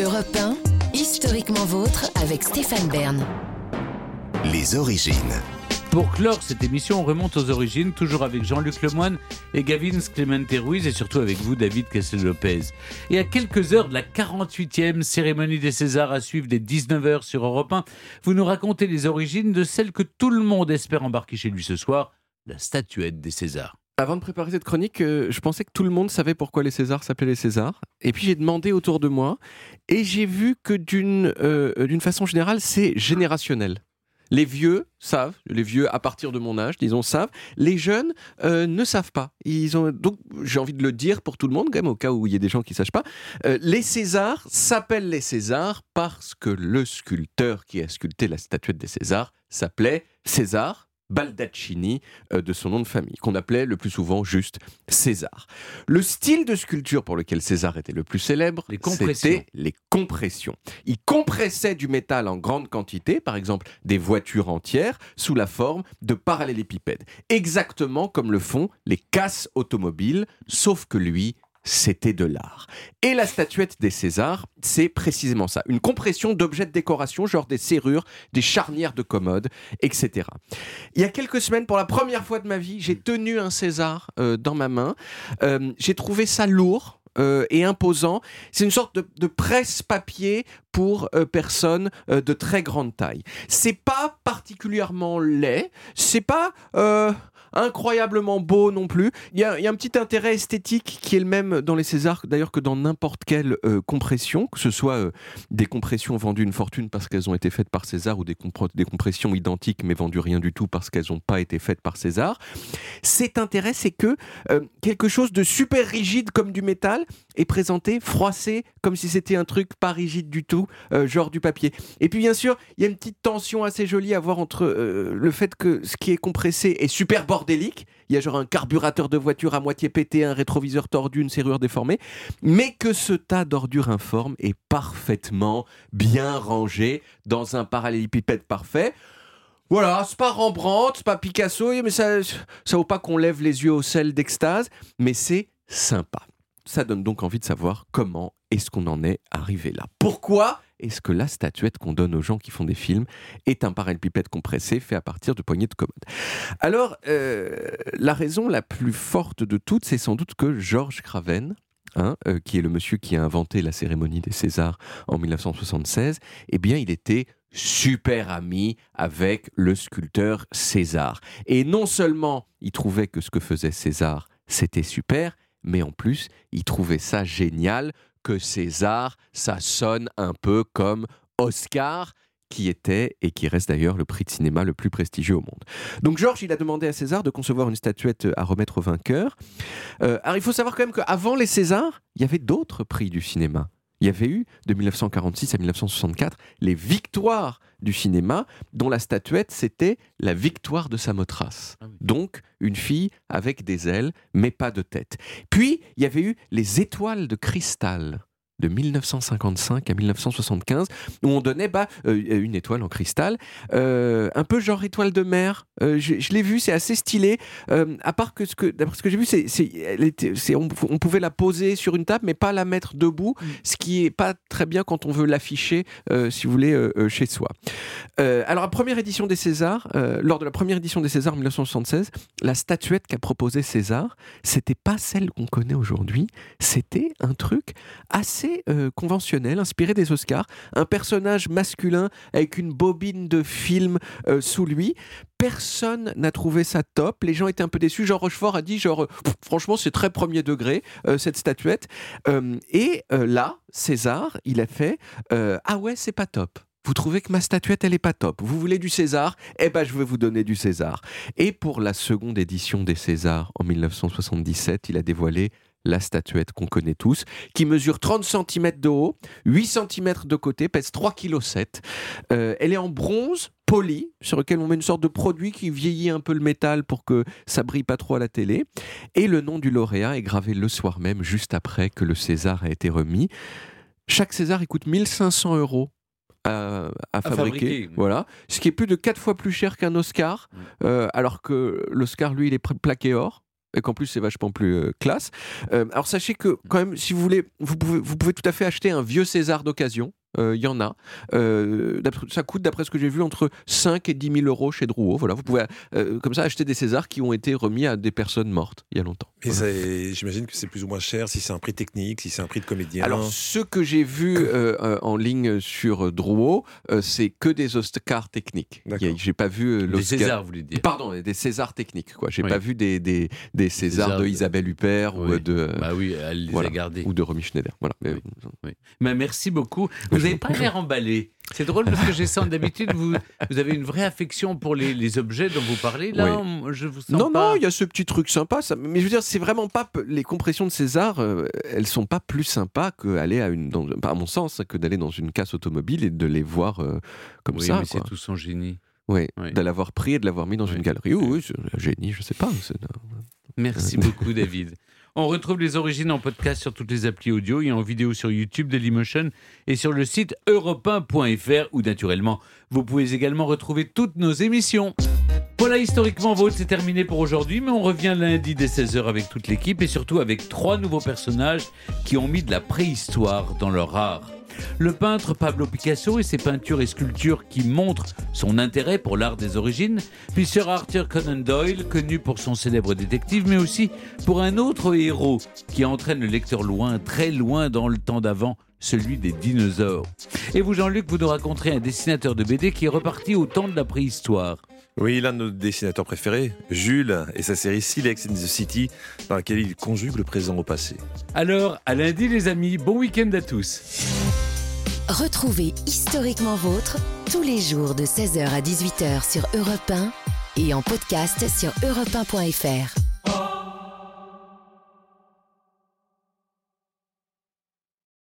Europe 1, historiquement vôtre avec Stéphane Bern. Les origines. Pour clore cette émission, on remonte aux origines, toujours avec Jean-Luc Lemoine et Gavin Clemente Ruiz, et surtout avec vous, David Castel-Lopez. Et à quelques heures de la 48e cérémonie des Césars à suivre dès 19h sur Europe 1, vous nous racontez les origines de celle que tout le monde espère embarquer chez lui ce soir, la statuette des Césars. Avant de préparer cette chronique, euh, je pensais que tout le monde savait pourquoi les Césars s'appelaient les Césars. Et puis j'ai demandé autour de moi, et j'ai vu que d'une euh, façon générale, c'est générationnel. Les vieux savent, les vieux à partir de mon âge, disons, savent. Les jeunes euh, ne savent pas. Ils ont donc, j'ai envie de le dire pour tout le monde, même, au cas où il y a des gens qui ne sachent pas. Les Césars s'appellent les Césars parce que le sculpteur qui a sculpté la statuette des Césars s'appelait César Baldaccini euh, de son nom de famille, qu'on appelait le plus souvent juste César. Le style de sculpture pour lequel César était le plus célèbre, c'était les compressions. Il compressait du métal en grande quantité, par exemple des voitures entières, sous la forme de parallélépipèdes. Exactement comme le font les casses automobiles, sauf que lui, c'était de l'art. Et la statuette des Césars, c'est précisément ça. Une compression d'objets de décoration, genre des serrures, des charnières de commodes, etc. Il y a quelques semaines, pour la première fois de ma vie, j'ai tenu un César euh, dans ma main. Euh, j'ai trouvé ça lourd. euh, et imposant. C'est une sorte de, presse-papier pour personnes de très grande taille. C'est pas particulièrement laid, c'est pas incroyablement beau non plus. Il y, a, un petit intérêt esthétique qui est le même dans les Césars, d'ailleurs, que dans n'importe quelle euh, compression, que ce soit euh, des compressions vendues une fortune parce qu'elles ont été faites par César ou des, des compressions identiques mais vendues rien du tout parce qu'elles n'ont pas été faites par César. Cet intérêt, c'est que euh, quelque chose de super rigide comme du métal est présenté froissé comme si c'était un truc pas rigide du tout, genre du papier. Et puis bien sûr, il y a une petite tension assez jolie à voir entre le fait que ce qui est compressé est super Il y a genre un carburateur de voiture à moitié pété, un rétroviseur tordu, une serrure déformée, mais que ce tas d'ordures informes est parfaitement bien rangé dans un parallélépipède parfait. Voilà, c'est pas Rembrandt, c'est pas Picasso, mais ça, ça vaut pas qu'on lève les yeux au sel d'extase, mais c'est sympa. Ça donne donc envie de savoir comment est-ce qu'on en est arrivé là. Pourquoi est-ce que la statuette qu'on donne aux gens qui font des films est un parallélépipède compressé fait à partir de poignées de commode? Alors, euh, la raison la plus forte de toutes, c'est sans doute que Georges Craven, hein, euh, qui est le monsieur qui a inventé la cérémonie des Césars en 1976, eh bien, il était super ami avec le sculpteur César. Et non seulement il trouvait que ce que faisait César, c'était super, mais en plus, il trouvait ça génial que César, ça sonne un peu comme Oscar, qui était et qui reste d'ailleurs le prix de cinéma le plus prestigieux au monde. Donc Georges, il a demandé à César de concevoir une statuette à remettre au vainqueur. Euh, alors il faut savoir quand même qu'avant les Césars, il y avait d'autres prix du cinéma. Il y avait eu, de 1946 à 1964, les victoires du cinéma, dont la statuette, c'était la victoire de Samothrace. Ah oui. Donc, une fille avec des ailes, mais pas de tête. Puis, il y avait eu les étoiles de cristal de 1955 à 1975, où on donnait bah, euh, une étoile en cristal, euh, un peu genre étoile de mer. Euh, je je l'ai vu, c'est assez stylé. Euh, à part que ce que, ce que j'ai vu, c'est, on, on pouvait la poser sur une table, mais pas la mettre debout, ce qui est pas très bien quand on veut l'afficher, si vous voulez, chez soi. Alors, la première édition des Césars, lors de la première édition des Césars en 1976, la statuette qu'a proposée César, c'était pas celle qu'on connaît aujourd'hui, c'était un truc assez euh, conventionnel, inspiré des Oscars, un personnage masculin avec une bobine de film euh, sous lui. Personne n'a trouvé ça top. Les gens étaient un peu déçus. Jean Rochefort a dit genre, euh, franchement, c'est très premier degré cette statuette. Et là, César, il a fait, ah ouais, c'est pas top. Vous trouvez que ma statuette, elle est pas top. Vous voulez du César? Eh ben, je vais vous donner du César. Et pour la seconde édition des Césars en 1977, il a dévoilé la statuette qu'on connaît tous, qui mesure 30 cm de haut, 8 cm de côté, pèse 3,7 kg. Euh, elle est en bronze poli, sur lequel on met une sorte de produit qui vieillit un peu le métal pour que ça brille pas trop à la télé. Et le nom du lauréat est gravé le soir même, juste après que le César a été remis. Chaque César, coûte 1500 euros à, à fabriquer. fabriquer. Voilà. Ce qui est plus de 4 fois plus cher qu'un Oscar, Mm. euh, alors que l'Oscar, lui, il est plaqué or. Et qu'en plus c'est vachement plus euh, classe. Euh, alors sachez que quand même, si vous voulez, vous pouvez, vous pouvez tout à fait acheter un vieux César d'occasion. Euh, Il y en a. Euh, ça coûte, d'après ce que j'ai vu, entre 5 et 10 000 euros chez Drouot. Voilà, vous pouvez euh, comme ça acheter des Césars qui ont été remis à des personnes mortes il y a longtemps. Et Voilà. c'est- j'imagine que c'est plus ou moins cher si c'est un prix technique, si c'est un prix de comédien. Alors, ce que j'ai vu euh, euh, en ligne sur euh, Drouot, euh, c'est que des Oscars techniques. J'ai pas vu euh, Des. Césars, vous voulez dire. Pardon, des Césars techniques. quoi. J'ai Oui. pas vu des, des, des Césars Césars de de- Isabelle Huppert ou, Oui. euh, de, Bah oui, elle les voilà. a gardés. ou de Romy Schneider. Voilà. Mais- Oui. Mais merci beaucoup. Vous n'avez pas l'air emballé. C'est drôle parce que j'ai sens d'habitude, vous, vous avez une vraie affection pour les, les objets dont vous parlez. Là, on- je vous sens Non, pas. non, il y a ce petit truc sympa. Ça... Mais je veux dire, c'est vraiment pas. Les compressions de César, euh, elles sont pas plus sympas qu'aller à une. Dans... à mon sens, que d'aller dans une casse automobile et de les voir euh, comme oui, ça. mais quoi. c'est tout son génie. Ouais, Oui. de l'avoir pris et de l'avoir mis dans Oui. une galerie. Oui, oui, c'est un génie, je sais pas. Merci beaucoup, David. On retrouve les origines en podcast sur toutes les applis audio et en vidéo sur YouTube Dailymotion et sur le site europe1.fr où naturellement vous pouvez également retrouver toutes nos émissions. Voilà, historiquement vôtre, c'est terminé pour aujourd'hui, mais on revient lundi dès 16h avec toute l'équipe et surtout avec trois nouveaux personnages qui ont mis de la préhistoire dans leur art. Le peintre Pablo Picasso et ses peintures et sculptures qui montrent son intérêt pour l'art des origines, puis Sir Arthur Conan Doyle, connu pour son célèbre détective, mais aussi pour un autre héros qui entraîne le lecteur loin, très loin dans le temps d'avant, celui des dinosaures. Et vous, Jean-Luc, vous nous raconterez un dessinateur de BD qui est reparti au temps de la préhistoire. Oui, l'un de nos dessinateurs préférés, Jules, et sa série Silex in the City, dans laquelle il conjugue le présent au passé. Alors, à lundi les amis, bon week-end à tous. Retrouvez Historiquement Vôtre tous les jours de 16h à 18h sur Europe 1 et en podcast sur europe1.fr.